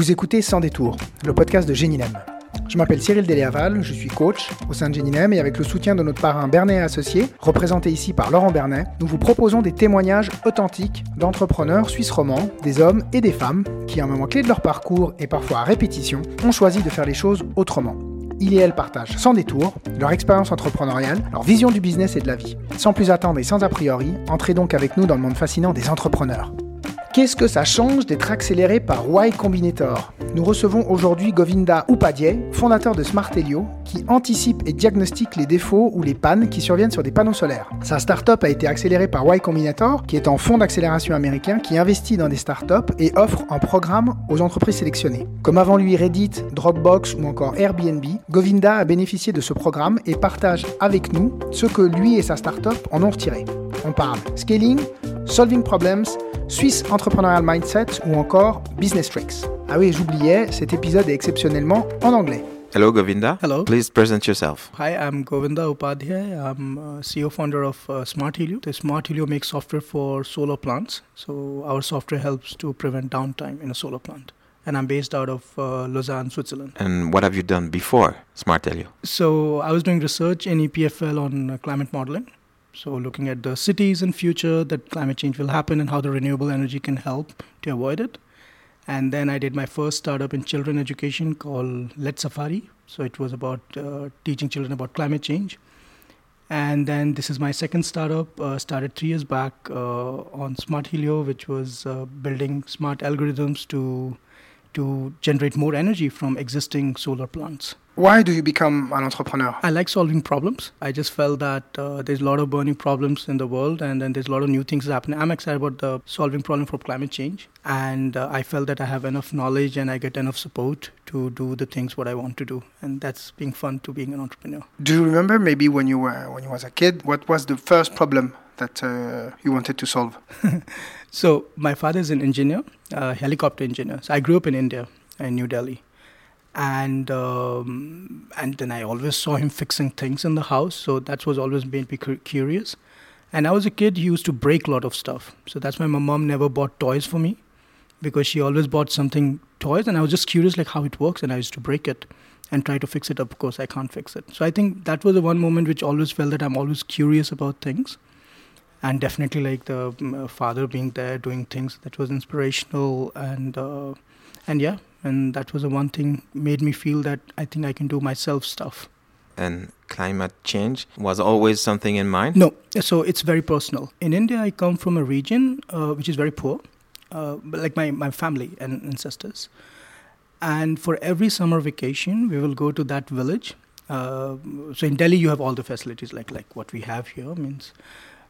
Vous écoutez Sans détour, le podcast de Géninem. Je m'appelle Cyril Deléaval, je suis coach au sein de Géninem et avec le soutien de notre parrain Bernet Associé, représenté ici par Laurent Bernet, nous vous proposons des témoignages authentiques d'entrepreneurs suisses romans, des hommes et des femmes qui, à un moment clé de leur parcours et parfois à répétition, ont choisi de faire les choses autrement. Ils et elles partagent sans détour leur expérience entrepreneuriale, leur vision du business et de la vie. Sans plus attendre et sans a priori, entrez donc avec nous dans le monde fascinant des entrepreneurs. Qu'est-ce que ça change d'être accéléré par Y Combinator? Nous recevons aujourd'hui Govinda Upadhyay, fondateur de Smart Helio, qui anticipe et diagnostique les défauts ou les pannes qui surviennent sur des panneaux solaires. Sa startup a été accélérée par Y Combinator, qui est un fonds d'accélération américain qui investit dans des startups et offre un programme aux entreprises sélectionnées. Comme avant lui Reddit, Dropbox ou encore Airbnb, Govinda a bénéficié de ce programme et partage avec nous ce que lui et sa startup en ont retiré. On parle scaling, solving problems, Swiss Entrepreneurial Mindset ou encore Business Tricks. Ah oui, j'oubliais, cet épisode est exceptionnellement en anglais. Hello, Govinda. Hello. Please present yourself. Hi, I'm Govinda Upadhyay. I'm uh, CEO founder of uh, Smart Helio. The Smart Helio makes software for solar plants. So our software helps to prevent downtime in a solar plant. And I'm based out of uh, Lausanne, Switzerland. And what have you done before Smart Helio? So I was doing research in EPFL on uh, climate modeling. So looking at the cities in future that climate change will happen and how the renewable energy can help to avoid it. And then I did my first startup in children education called Let Safari. So it was about uh, teaching children about climate change. And then this is my second startup, uh, started three years back uh, on Smart Helio, which was uh, building smart algorithms to to generate more energy from existing solar plants. Why do you become an entrepreneur I like solving problems. I just felt that uh, there's a lot of burning problems in the world, and then there's a lot of new things happening. I'm excited about the solving problem for climate change, and uh, I felt that I have enough knowledge and I get enough support to do the things what I want to do, and that's being fun to being an entrepreneur. Do you remember maybe when you were when you was a kid, what was the first problem that uh, you wanted to solve? So my father is an engineer, a helicopter engineer. So I grew up in India, in New Delhi, and um, and then I always saw him fixing things in the house. So that was always made me curious. And I was a kid, he used to break a lot of stuff. So that's why my mom never bought toys for me, because she always bought something toys, and I was just curious like how it works, and I used to break it and try to fix it up. Of course, I can't fix it. So I think that was the one moment which always felt that I'm always curious about things and definitely like the uh, father being there doing things that was inspirational and uh, and yeah and that was the one thing made me feel that i think i can do myself stuff. And climate change was always something in mind? no. So it's very personal. In india i come from a region uh, which is very poor uh, like my, my family and ancestors. And for every summer vacation we will go to that village. Uh, so in delhi you have all the facilities like like what we have here means.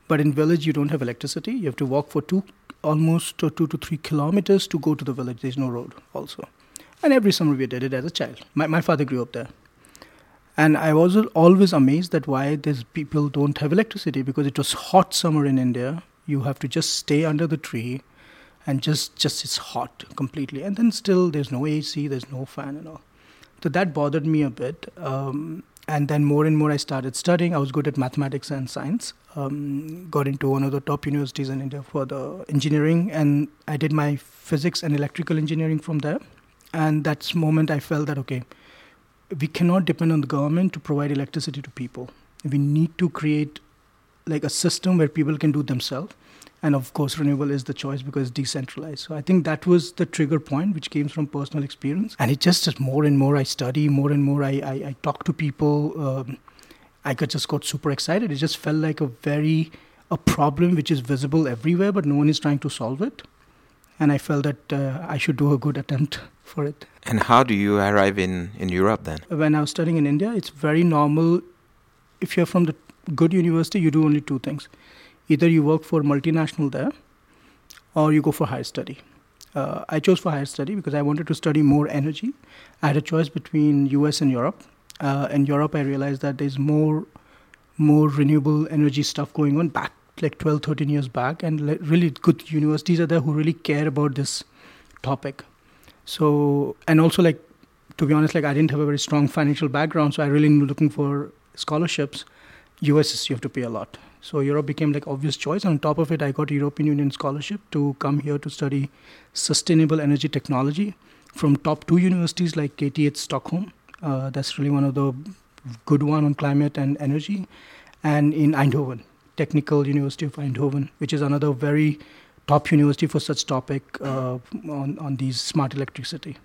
But in village you don't have electricity. You have to walk for two almost two to three kilometers to go to the village. There's no road also and every summer we did it as a child. My, my father grew up there. And i was always amazed that why these people don't have electricity because it was hot summer in india. You have to just stay under the tree and just just it's hot completely. And then still there's no ac there's no fan and all. So that bothered me a bit um, and then more and more i started studying. I was good at mathematics and science. Um, got into one of the top universities in india for the engineering and i did my physics and electrical engineering from there and that's moment i felt that okay we cannot depend on the government to provide electricity to people. We need to create like a system where people can do themselves. And of course renewable is the choice because it's decentralized. So i think that was the trigger point which came from personal experience. And it just as more and more i study more and more i, I, I talk to people. Um, i got just got super excited. It just felt like a very a problem which is visible everywhere but no one is trying to solve it. And i felt that uh, i should do a good attempt for it And how do you arrive in, in Europe then? when I was studying in India, it's very normal. If you're from the good university, you do only two things: either you work for multinational there, or you go for higher study. Uh, I chose for higher study because I wanted to study more energy. I had a choice between US and Europe. Uh, in Europe, I realized that there's more, more renewable energy stuff going on back like 12, 13 years back, and really good universities are there who really care about this topic. So, and also like to be honest, like I didn't have a very strong financial background, so I really looking for scholarships. US you have to pay a lot, so Europe became like obvious choice. On top of it, I got European Union scholarship to come here to study sustainable energy technology, from top two universities like KTH Stockholm. Uh, that's really one of the good one on climate and energy, and in Eindhoven, Technical University of Eindhoven, which is another very top university for such topic uh, on on these smart electricity.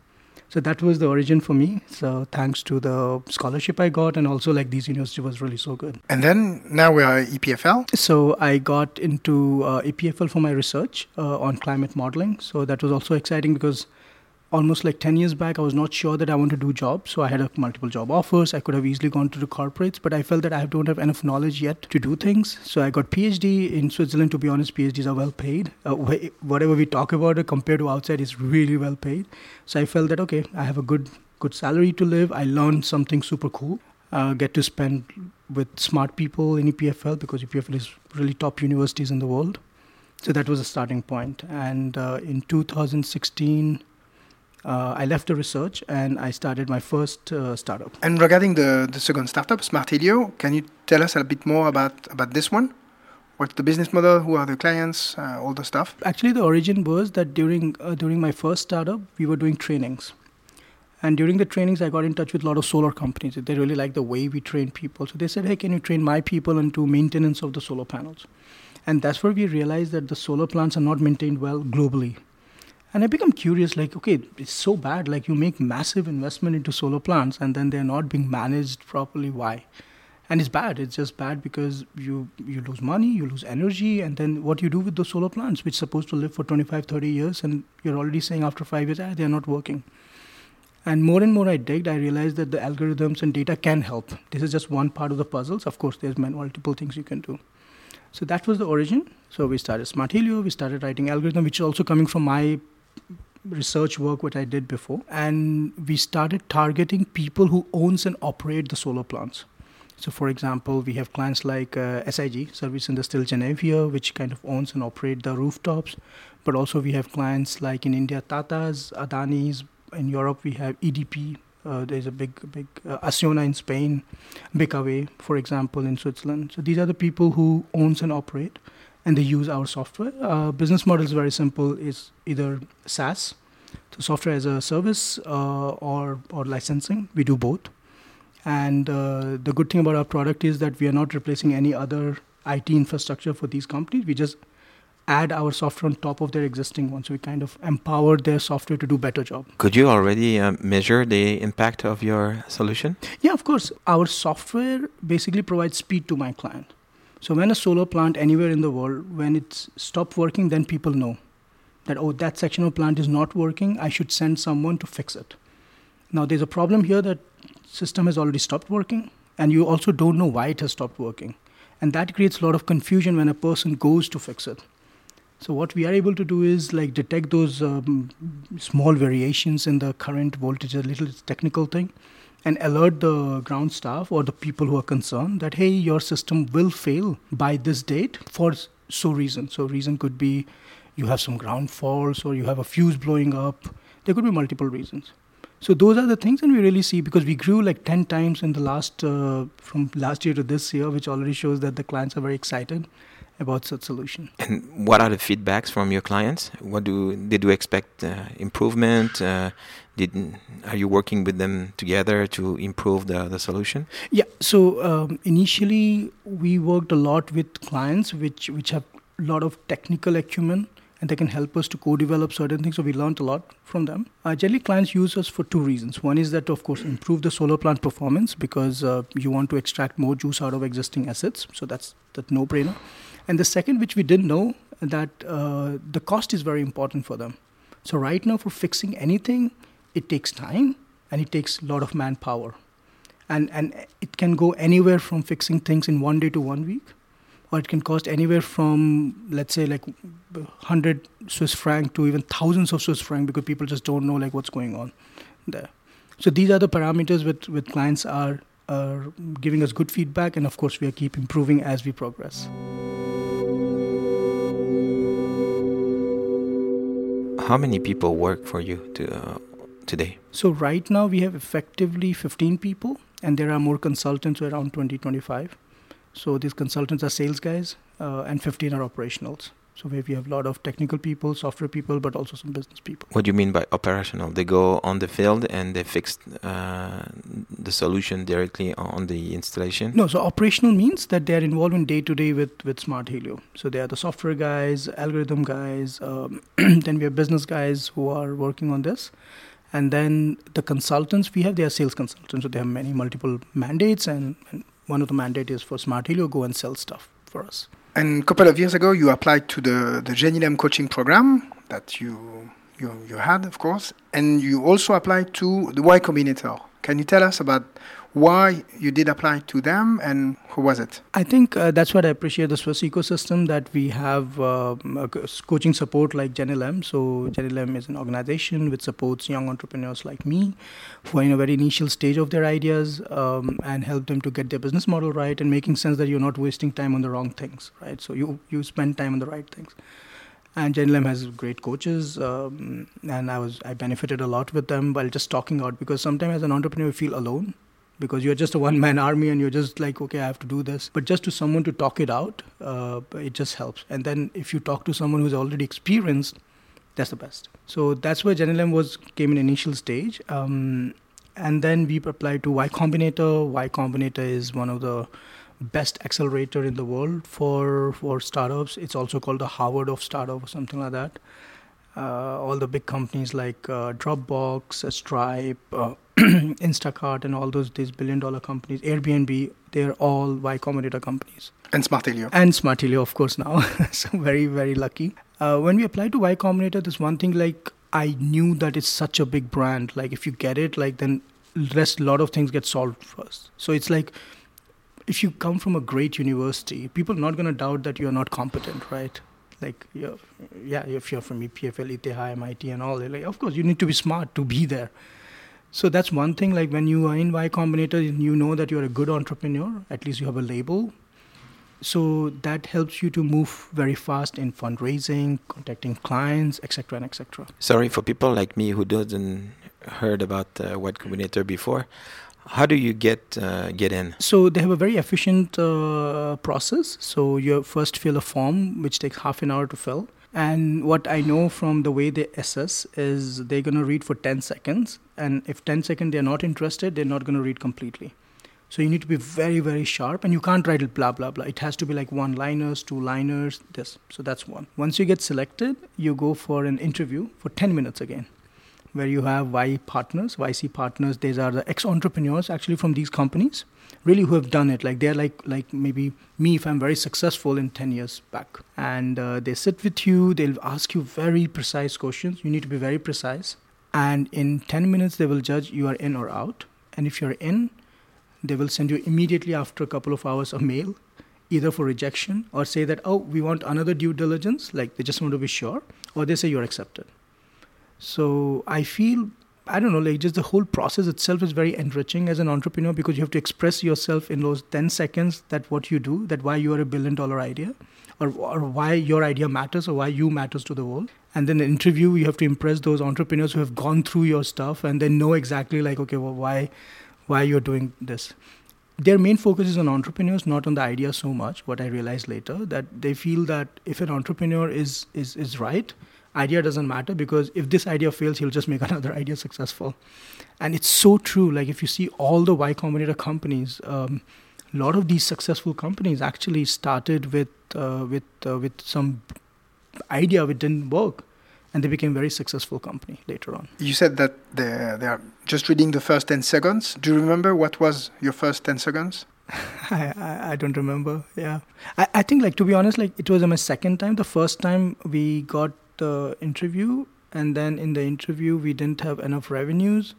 So that was the origin for me. So thanks to the scholarship I got, and also like these university was really so good. And then now we are EPFL. So I got into uh, EPFL for my research uh, on climate modeling. So that was also exciting because almost like 10 years back, I was not sure that I want to do jobs. So I had a multiple job offers. I could have easily gone to the corporates, but I felt that I don't have enough knowledge yet to do things. So I got PhD in Switzerland. To be honest, PhDs are well paid. Uh, whatever we talk about compared to outside is really well paid. So I felt that, okay, I have a good, good salary to live. I learned something super cool. Uh, get to spend with smart people in EPFL because EPFL is really top universities in the world. So that was a starting point. And uh, in 2016, uh, I left the research and I started my first uh, startup. And regarding the, the second startup, Smart Helio, can you tell us a bit more about, about this one? What's the business model? Who are the clients? Uh, all the stuff. Actually, the origin was that during uh, during my first startup, we were doing trainings, and during the trainings, I got in touch with a lot of solar companies. They really like the way we train people, so they said, "Hey, can you train my people into maintenance of the solar panels?" And that's where we realized that the solar plants are not maintained well globally and I become curious, like, okay, it's so bad. Like, you make massive investment into solar plants and then they're not being managed properly. Why? And it's bad. It's just bad because you you lose money, you lose energy, and then what you do with those solar plants, which are supposed to live for 25, 30 years, and you're already saying after five years, ah, they're not working. And more and more I digged, I realized that the algorithms and data can help. This is just one part of the puzzles. Of course, there's multiple things you can do. So that was the origin. So we started Smart Helio, we started writing algorithm, which is also coming from my research work what I did before, and we started targeting people who owns and operate the solar plants. So, for example, we have clients like uh, SIG, Service Industrielle Genève, which kind of owns and operate the rooftops. But also we have clients like in India, Tata's, Adani's. In Europe, we have EDP. Uh, there's a big, big uh, Acciona in Spain, BKW, for example, in Switzerland. So these are the people who owns and operate and they use our software. Uh, business model is very simple. It's either SaaS, so software as a service, uh, or or licensing. We do both. And uh, the good thing about our product is that we are not replacing any other IT infrastructure for these companies. We just add our software on top of their existing one. So we kind of empower their software to do better job. Could you already uh, measure the impact of your solution? Yeah, of course. Our software basically provides speed to my client. So when a solar plant anywhere in the world, when it's stopped working, then people know that oh that section of plant is not working. I should send someone to fix it. Now there's a problem here that system has already stopped working, and you also don't know why it has stopped working, and that creates a lot of confusion when a person goes to fix it. So what we are able to do is like detect those um, small variations in the current voltage, a little technical thing, and alert the ground staff or the people who are concerned that hey your system will fail by this date for so reason so reason could be you have some ground faults or you have a fuse blowing up there could be multiple reasons so those are the things and we really see because we grew like 10 times in the last uh, from last year to this year which already shows that the clients are very excited about such solution. And what are the feedbacks from your clients? What do did you expect uh, improvement? Uh, did are you working with them together to improve the, the solution? Yeah. So um, initially we worked a lot with clients which which have a lot of technical acumen and they can help us to co-develop certain things. So we learned a lot from them. Uh, generally, clients use us for two reasons. One is that, of course, improve the solar plant performance because uh, you want to extract more juice out of existing assets. So that's that no-brainer. And the second, which we didn't know, that uh, the cost is very important for them. So right now, for fixing anything, it takes time and it takes a lot of manpower. And, and it can go anywhere from fixing things in one day to one week, or it can cost anywhere from, let's say, like 100 Swiss franc to even thousands of Swiss franc because people just don't know like what's going on there. So these are the parameters with, with clients are, are giving us good feedback, and of course, we keep improving as we progress. How many people work for you to, uh, today? So right now we have effectively 15 people, and there are more consultants around 20, 25. So these consultants are sales guys, uh, and 15 are operationals. So we have a lot of technical people, software people, but also some business people. What do you mean by operational? They go on the field and they fix uh, the solution directly on the installation? No, so operational means that they are involved in day to day with with Smart Helio. So they are the software guys, algorithm guys. Um, then we have business guys who are working on this. And then the consultants we have, they are sales consultants. So they have many multiple mandates, and, and one of the mandate is for Smart Helio go and sell stuff for us. And a couple of years ago, you applied to the the Genilem coaching program that you you you had, of course, and you also applied to the Y Combinator. Can you tell us about why you did apply to them and who was it? I think uh, that's what I appreciate the Swiss ecosystem that we have uh, coaching support like Genilem. So Genilem is an organization which supports young entrepreneurs like me who are in a very initial stage of their ideas um, and help them to get their business model right and making sense that you're not wasting time on the wrong things, right? So you you spend time on the right things and Genilem has great coaches, um, and I was I benefited a lot with them while just talking out because sometimes as an entrepreneur you feel alone because you're just a one man army and you're just like okay I have to do this. But just to someone to talk it out, uh, it just helps. And then if you talk to someone who's already experienced, that's the best. So that's where Genilem was came in initial stage. Um, and then we applied to Y Combinator. Y Combinator is one of the best accelerator in the world for for startups. It's also called the Harvard of startup or something like that. Uh, all the big companies like uh, Dropbox, Stripe, uh, Instacart, and all those these billion dollar companies, Airbnb, they're all Y Combinator companies. And Smart Helio. And Smart Helio, of course, now. so very very lucky. Uh, when we applied to Y Combinator, there's one thing like I knew that it's such a big brand. Like if you get it, like then rest a lot of things get solved first. So it's like if you come from a great university, people are not going to doubt that you're not competent, right? Like, yeah, if you're from EPFL, ETH, MIT, and all, like, of course, you need to be smart to be there. So that's one thing. Like when you are in Y Combinator, you know that you're a good entrepreneur. At least you have a label. So that helps you to move very fast in fundraising, contacting clients, etc., and etc. Sorry for people like me who doesn't heard about uh, Y Combinator before. How do you get uh, get in? So they have a very efficient uh, process. So you first fill a form, which takes half an hour to fill. And what I know from the way they assess is they're going to read for 10 seconds. And if 10 seconds they're not interested, they're not going to read completely. So you need to be very, very sharp and you can't write it blah, blah, blah. It has to be like one liners, two liners, this. So that's one. Once you get selected, you go for an interview for 10 minutes again where you have Y partners, YC partners. These are the ex-entrepreneurs actually from these companies, really who have done it. Like they're like like maybe me if I'm very successful in 10 years back. And uh, they sit with you. They'll ask you very precise questions. You need to be very precise. And in 10 minutes, they will judge you are in or out. And if you're in, they will send you immediately after a couple of hours a mail either for rejection or say that oh we want another due diligence like they just want to be sure or they say you're accepted so I feel I don't know, like just the whole process itself is very enriching as an entrepreneur because you have to express yourself in those 10 seconds that what you do, that why you are a billion dollar idea, or, or why your idea matters, or why you matters to the world. And then the interview, you have to impress those entrepreneurs who have gone through your stuff and then know exactly like, okay, well, why, why you're doing this. Their main focus is on entrepreneurs, not on the idea so much. What I realized later that they feel that if an entrepreneur is is is right, idea doesn't matter because if this idea fails, he'll just make another idea successful. And it's so true. Like if you see all the Y Combinator companies, um, a lot of these successful companies actually started with uh, with uh, with some idea which didn't work, and they became very successful company later on. You said that they they are just reading the first ten seconds. Do you remember what was your first ten seconds? I, I, I don't remember. Yeah, I, I think like to be honest, like it was my second time. The first time we got the interview and then in the interview we didn't have enough revenues.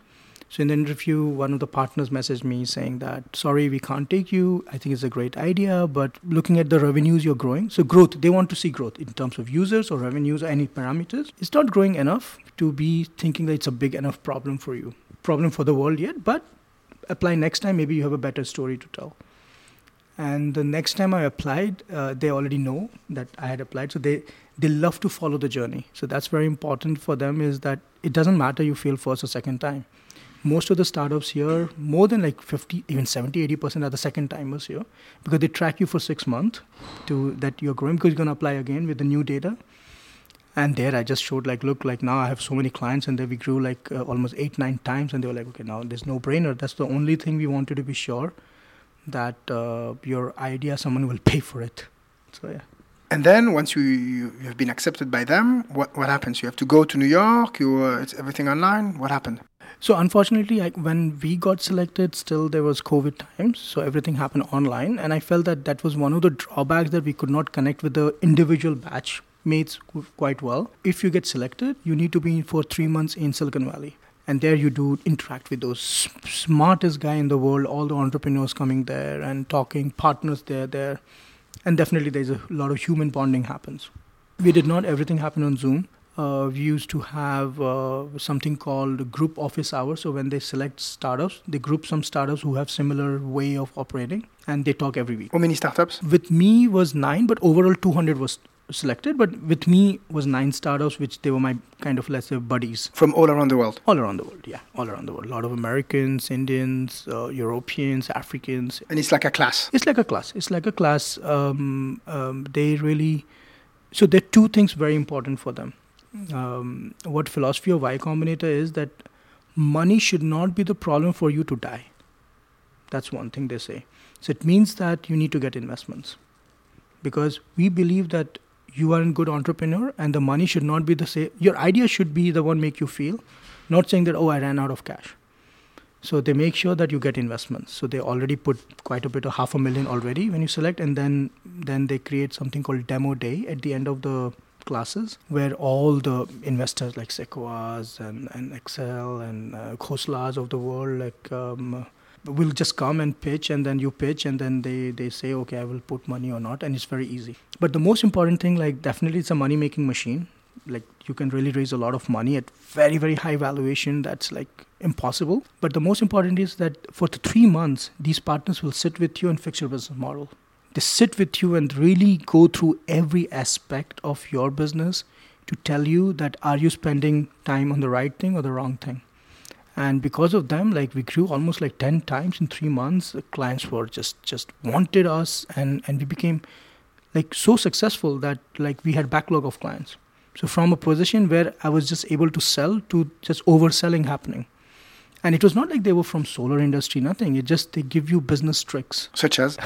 So in the interview one of the partners messaged me saying that sorry we can't take you. I think it's a great idea but looking at the revenues you're growing. So growth they want to see growth in terms of users or revenues or any parameters. It's not growing enough to be thinking that it's a big enough problem for you problem for the world yet but apply next time maybe you have a better story to tell. And the next time i applied uh, they already know that i had applied. So they they love to follow the journey. So that's very important for them is that it doesn't matter you fail first or second time. most of the startups here, more than like 50, even 70, 80% are the second timers here because they track you for six months to that you're growing because you're going to apply again with the new data. And there I just showed like, look, like now I have so many clients and then we grew like uh, almost eight, nine times. And they were like, okay, now there's no brainer. That's the only thing we wanted to be sure that uh, your idea, someone will pay for it. So, yeah. And then once you, you, have been accepted by them, what, what happens? You have to go to New York, you, uh, it's everything online. What happened? So unfortunately, I, when we got selected, still there was COVID times, so everything happened online, and I felt that that was one of the drawbacks that we could not connect with the individual batch mates quite well. If you get selected, you need to be for three months in Silicon Valley, and there you do interact with those smartest guy in the world, all the entrepreneurs coming there and talking, partners there, there, and definitely there's a lot of human bonding happens. We did not everything happen on Zoom uh, we used to have uh, something called group office hours. So when they select startups, they group some startups who have similar way of operating, and they talk every week. How many startups? With me was nine, but overall 200 was selected. But with me was nine startups, which they were my kind of let's say buddies from all around the world. All around the world, yeah, all around the world. A lot of Americans, Indians, uh, Europeans, Africans. And it's like a class. It's like a class. It's like a class. Um, um, they really. So there are two things very important for them um, what philosophy of Y Combinator is that money should not be the problem for you to die. That's one thing they say. So it means that you need to get investments because we believe that you are a good entrepreneur and the money should not be the same. Your idea should be the one make you feel, not saying that oh I ran out of cash. So they make sure that you get investments. So they already put quite a bit of half a million already when you select, and then then they create something called demo day at the end of the classes where all the investors like Sequoias and, and Accel and uh, Khoslas of the world like um, will just come and pitch and then you pitch and then they, they say okay I will put money or not and it's very easy. But the most important thing like definitely it's a money making machine. Like you can really raise a lot of money at very very high valuation that's like impossible. But the most important is that for the three months these partners will sit with you and fix your business model they sit with you and really go through every aspect of your business to tell you that are you spending time on the right thing or the wrong thing and because of them like we grew almost like 10 times in 3 months. The clients were just just wanted us and and we became like so successful that like we had backlog of clients. So from a position where i was just able to sell to just overselling happening. And it was not like they were from solar industry nothing. It just they give you business tricks. Such as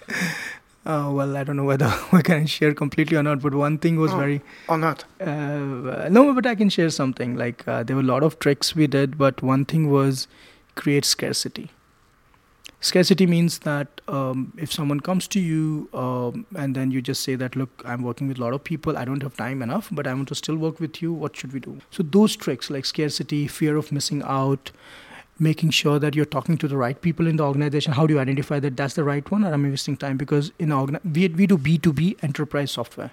Uh, well, I don't know whether we can share completely or not, but one thing was oh, very. Or not? Uh, no, but I can share something. Like, uh, there were a lot of tricks we did, but one thing was create scarcity. Scarcity means that um, if someone comes to you um, and then you just say that, look, I'm working with a lot of people, I don't have time enough, but I want to still work with you, what should we do? So, those tricks like scarcity, fear of missing out, making sure that you're talking to the right people in the organization. How do you identify that that's the right one, or am I wasting time? Because in organ- we, we do B2B enterprise software.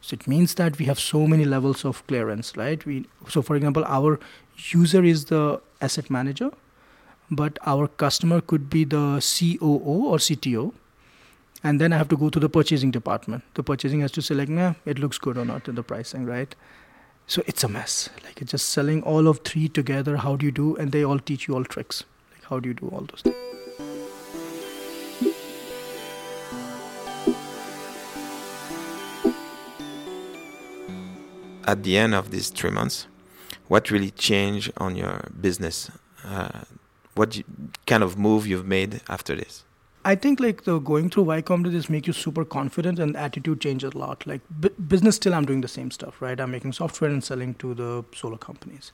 So it means that we have so many levels of clearance, right? We so for example, our user is the asset manager, but our customer could be the COO or CTO. And then I have to go to the purchasing department. The purchasing has to select, nah, it looks good or not in the pricing, right? So it's a mess. Like just selling all of three together. How do you do? And they all teach you all tricks. Like how do you do all those things? At the end of these three months, what really changed on your business? Uh, what you, kind of move you've made after this? I think like the going through Y Combinator just make you super confident and attitude changes a lot. Like b- business, still I'm doing the same stuff, right? I'm making software and selling to the solar companies.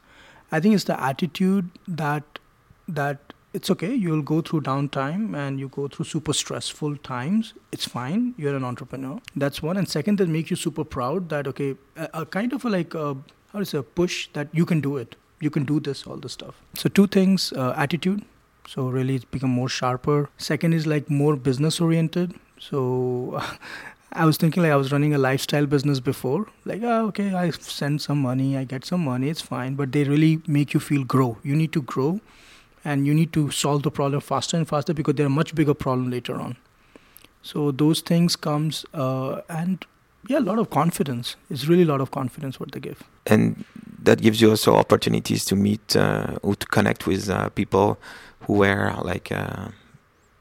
I think it's the attitude that that it's okay. You'll go through downtime and you go through super stressful times. It's fine. You're an entrepreneur. That's one. And second, that makes you super proud that okay, a, a kind of a like a, how say a push that you can do it. You can do this, all the stuff. So two things: uh, attitude so really it's become more sharper second is like more business oriented so I was thinking like I was running a lifestyle business before. Like, oh, okay, I send some money, I get some money, it's fine. But they really make you feel grow. You need to grow and you need to solve the problem faster and faster because they're a much bigger problem later on. So those things comes uh, and yeah, a lot of confidence. It's really a lot of confidence what they give. And that gives you also opportunities to meet uh, or to connect with uh, people who were like uh,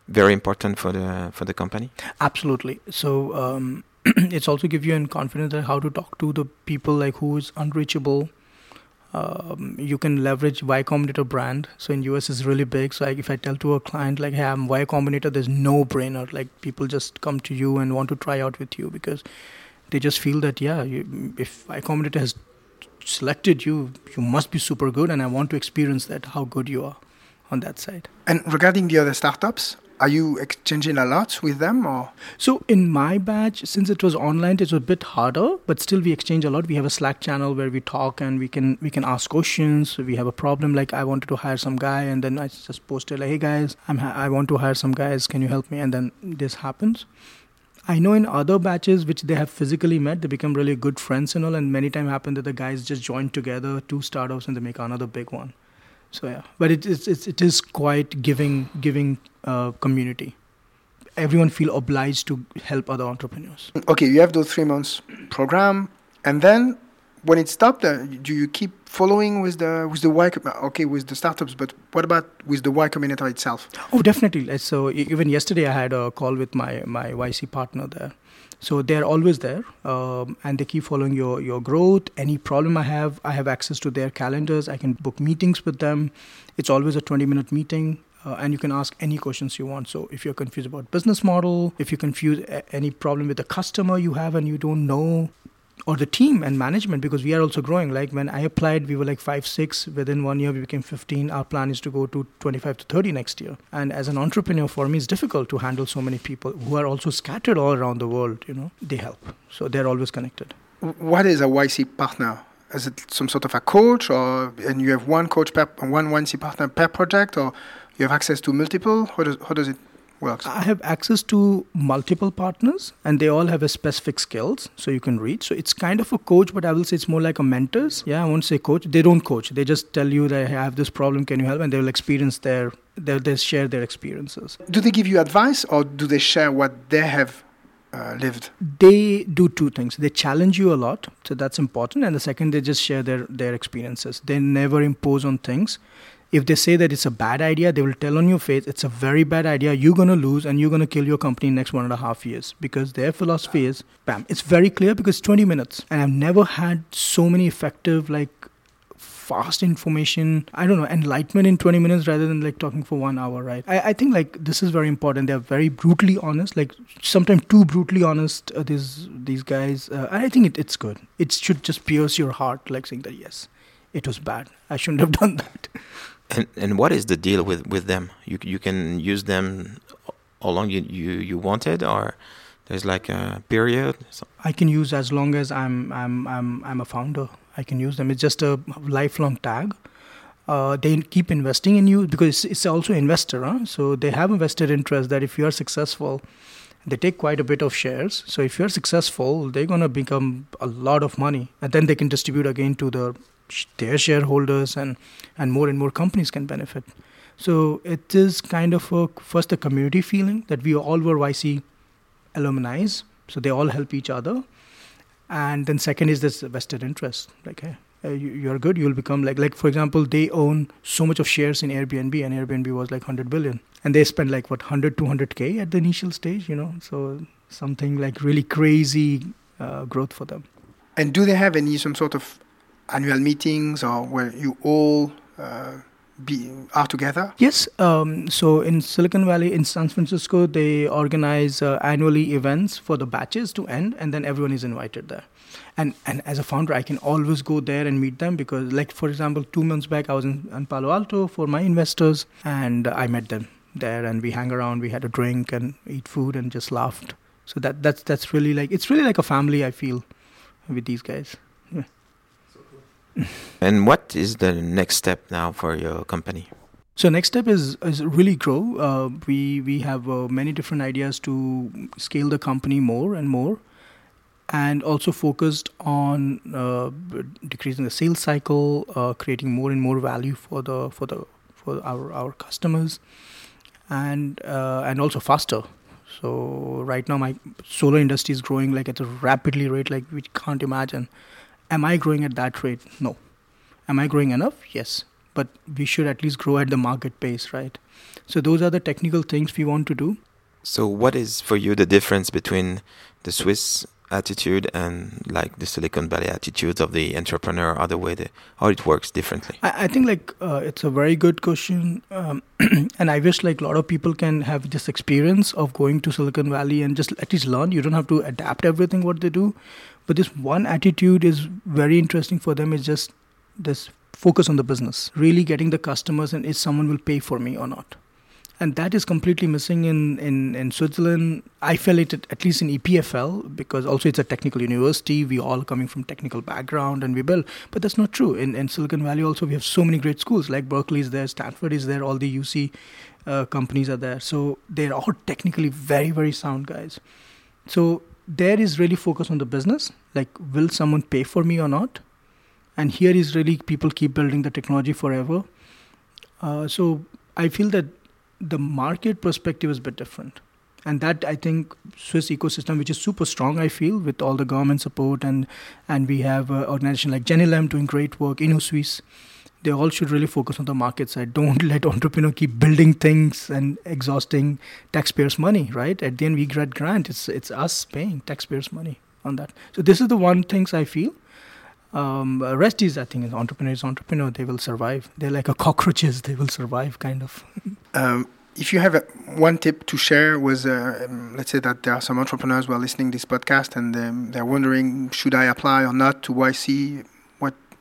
very important for the for the company. Absolutely. So um, it's also give you an confidence how to talk to the people like who is unreachable. Um, you can leverage Y Combinator brand. So in US is really big. So like if I tell to a client like, "Hey, I'm Y Combinator," there's no brainer. Like people just come to you and want to try out with you because they just feel that yeah, you, if Y Combinator has selected you, you must be super good, and I want to experience that how good you are on that side. And regarding the other startups, are you exchanging a lot with them or? So in my batch since it was online it was a bit harder but still we exchange a lot. We have a slack channel where we talk and we can we can ask questions. We have a problem like i wanted to hire some guy and then i just posted like hey guys i'm i want to hire some guys. Can you help me? And then this happens I know in other batches which they have physically met, they become really good friends and all. And many times happen that the guys just join together, two startups, and they make another big one. So yeah, but it is it, it is quite giving giving uh, community. Everyone feel obliged to help other entrepreneurs. Okay, you have those three months program, and then when it stopped, uh, do you keep following with the with the Y? Okay, with the startups, but what about with the Y Combinator itself? Oh, definitely. So even yesterday, I had a call with my my YC partner there. So they're always there, um, and they keep following your your growth. Any problem I have, I have access to their calendars. I can book meetings with them. It's always a 20 minute meeting. Uh, and you can ask any questions you want. So if you're confused about business model, if you're confused any problem with the customer you have and you don't know, or the team and management because we are also growing. Like when i applied we were like 5 6 within one year we became 15 our plan is to go to 25 to 30 next year. And as an entrepreneur for me it's difficult to handle so many people who are also scattered all around the world you know. They help. So they're always connected. What is a yc partner? Is it some sort of a coach or and you have one coach per one yc partner per project or you have access to multiple? How does, how does it works? I have access to multiple partners and they all have a specific skills so you can reach. So it's kind of a coach, but I will say it's more like a mentors. Yeah, I won't say coach. They don't coach. They just tell you that I have this problem, can you help? And they will experience their, they they share their experiences. Do they give you advice or do they share what they have uh, lived? They do two things. They challenge you a lot, so that's important. And the second, they just share their, their experiences. They never impose on things if they say that it's a bad idea, they will tell on your face it's a very bad idea. You're gonna lose and you're gonna kill your company in next one and a half years. Because their philosophy is bam. It's very clear because 20 minutes, and I've never had so many effective like fast information i don't know enlightenment in 20 minutes rather than like talking for one hour right? I, I think like this is very important. They're very brutally honest like sometimes too brutally honest uh, these these guys uh, i think it, it's good. It should just pierce your heart like saying that yes it was bad. I shouldn't have done that and and what is the deal with with them? You you can use them how long you you, you wanted, or there's like a period. I can use as long as I'm I'm I'm I'm a founder. I can use them. It's just a lifelong tag. Uh, they keep investing in you because it's, it's also investor. Huh? So they have a vested interest that if you are successful, they take quite a bit of shares. So if you're successful, they're gonna become a lot of money, and then they can distribute again to the their shareholders and and more and more companies can benefit. So it is kind of a first a community feeling that we all were YC alumni so they all help each other. And then second is this vested interest like hey you, you're good you'll become like like for example they own so much of shares in airbnb and airbnb was like 100 billion. And they spent like what 100 200k at the initial stage you know? So something like really crazy uh, growth for them. And do they have any some sort of annual meetings or where you all uh, be are together? Yes. Um, so in Silicon Valley, in San Francisco, they organize uh, annually events for the batches to end, and then everyone is invited there. And and as a founder, I can always go there and meet them because, like for example, two months back, I was in, in Palo Alto for my investors, and I met them there, and we hang around, we had a drink and eat food, and just laughed. So that that's that's really like it's really like a family. I feel with these guys. Yeah. And what is the next step now for your company? So next step is is really grow. Uh, we we have uh, many different ideas to scale the company more and more, and also focused on uh, decreasing the sales cycle, uh, creating more and more value for the for the for our our customers, and uh, and also faster. So right now, my solar industry is growing like at a rapidly rate like we can't imagine. Am I growing at that rate? No. Am I growing enough? Yes. But we should at least grow at the market pace, right? So those are the technical things we want to do. So what is for you the difference between the Swiss attitude and like the Silicon Valley attitudes of the entrepreneur, or the way the, how it works differently? I, I think like uh, it's a very good question, um, and I wish like a lot of people can have this experience of going to Silicon Valley and just at least learn. You don't have to adapt everything what they do, but this one attitude is very interesting for them. Is just this focus on the business, really getting the customers, and is someone will pay for me or not and that is completely missing in, in, in Switzerland. I felt it at least in EPFL because also it's a technical university. We all coming from technical background and we build, but that's not true. In, in Silicon Valley also we have so many great schools like Berkeley is there, Stanford is there, all the UC uh, companies are there. So they're all technically very very sound guys. So there is really focus on the business, like will someone pay for me or not? And here is really people keep building the technology forever. Uh, so I feel that the market perspective is a bit different and that i think swiss ecosystem which is super strong i feel with all the government support and and we have an organization like genilem doing great work innosuisse they all should really focus on the market side don't let entrepreneur keep building things and exhausting taxpayers money right? At the end we get grant. It's it's us paying taxpayers money on that. So this is the one things i feel. Um, rest is, I think, as entrepreneurs, entrepreneur, they will survive. They're like a cockroaches; they will survive, kind of. Um, if you have a, one tip to share with, uh, um, let's say that there are some entrepreneurs who are listening this podcast and um, they're wondering, should I apply or not to YC?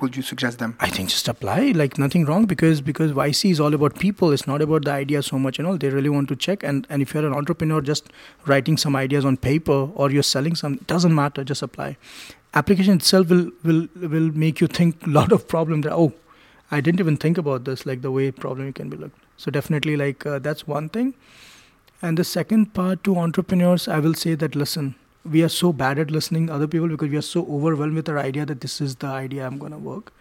Would you suggest them? I think just apply, like nothing wrong, because because YC is all about people. It's not about the idea so much and all. They really want to check. And and if you're an entrepreneur, just writing some ideas on paper or you're selling some, doesn't matter. Just apply application itself will will will make you think a lot of problems that oh i didn't even think about this like the way problem can be looked so definitely like uh, that's one thing and the second part to entrepreneurs i will say that listen we are so bad at listening to other people because we are so overwhelmed with our idea that this is the idea i'm going to work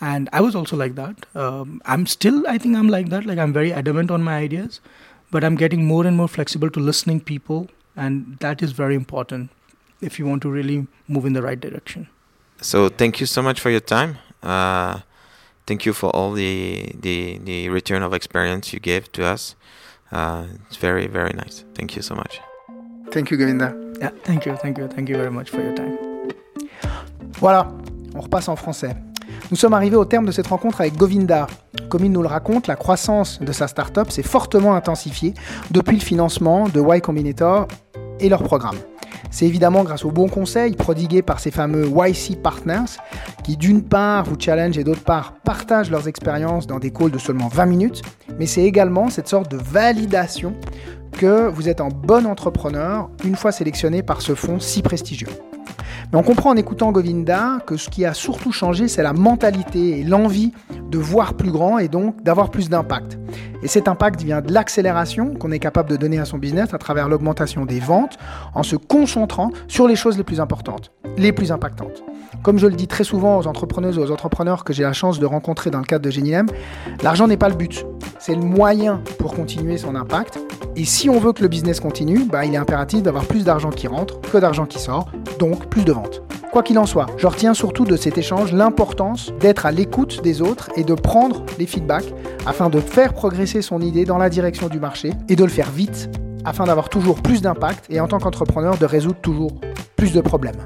and i was also like that um, i'm still i think i'm like that like i'm very adamant on my ideas but i'm getting more and more flexible to listening people and that is very important if you want to really move in the right direction. So thank you so much for your time. Uh, thank you for all the, the the return of experience you gave to us. Uh, it's very very nice. Thank you so much. Thank you, Govinda. Thank you, thank you, thank you very much for your. Voilà, on repasse en français. Nous sommes arrivés au terme de cette rencontre avec Govinda. Comme il nous le raconte, la croissance de sa startup s'est fortement intensifiée depuis le financement de Y Combinator et leur programme. C'est évidemment grâce aux bons conseils prodigués par ces fameux YC Partners qui d'une part vous challenge et d'autre part partagent leurs expériences dans des calls de seulement 20 minutes, mais c'est également cette sorte de validation que vous êtes un bon entrepreneur une fois sélectionné par ce fonds si prestigieux. Mais on comprend en écoutant Govinda que ce qui a surtout changé, c'est la mentalité et l'envie de voir plus grand et donc d'avoir plus d'impact. Et cet impact vient de l'accélération qu'on est capable de donner à son business à travers l'augmentation des ventes en se concentrant sur les choses les plus importantes, les plus impactantes. Comme je le dis très souvent aux entrepreneuses et aux entrepreneurs que j'ai la chance de rencontrer dans le cadre de Genilem, l'argent n'est pas le but, c'est le moyen pour continuer son impact. Et si on veut que le business continue, bah, il est impératif d'avoir plus d'argent qui rentre que d'argent qui sort, donc plus de ventes. Quoi qu'il en soit, je retiens surtout de cet échange l'importance d'être à l'écoute des autres et de prendre les feedbacks afin de faire progresser son idée dans la direction du marché et de le faire vite afin d'avoir toujours plus d'impact et en tant qu'entrepreneur de résoudre toujours plus de problèmes.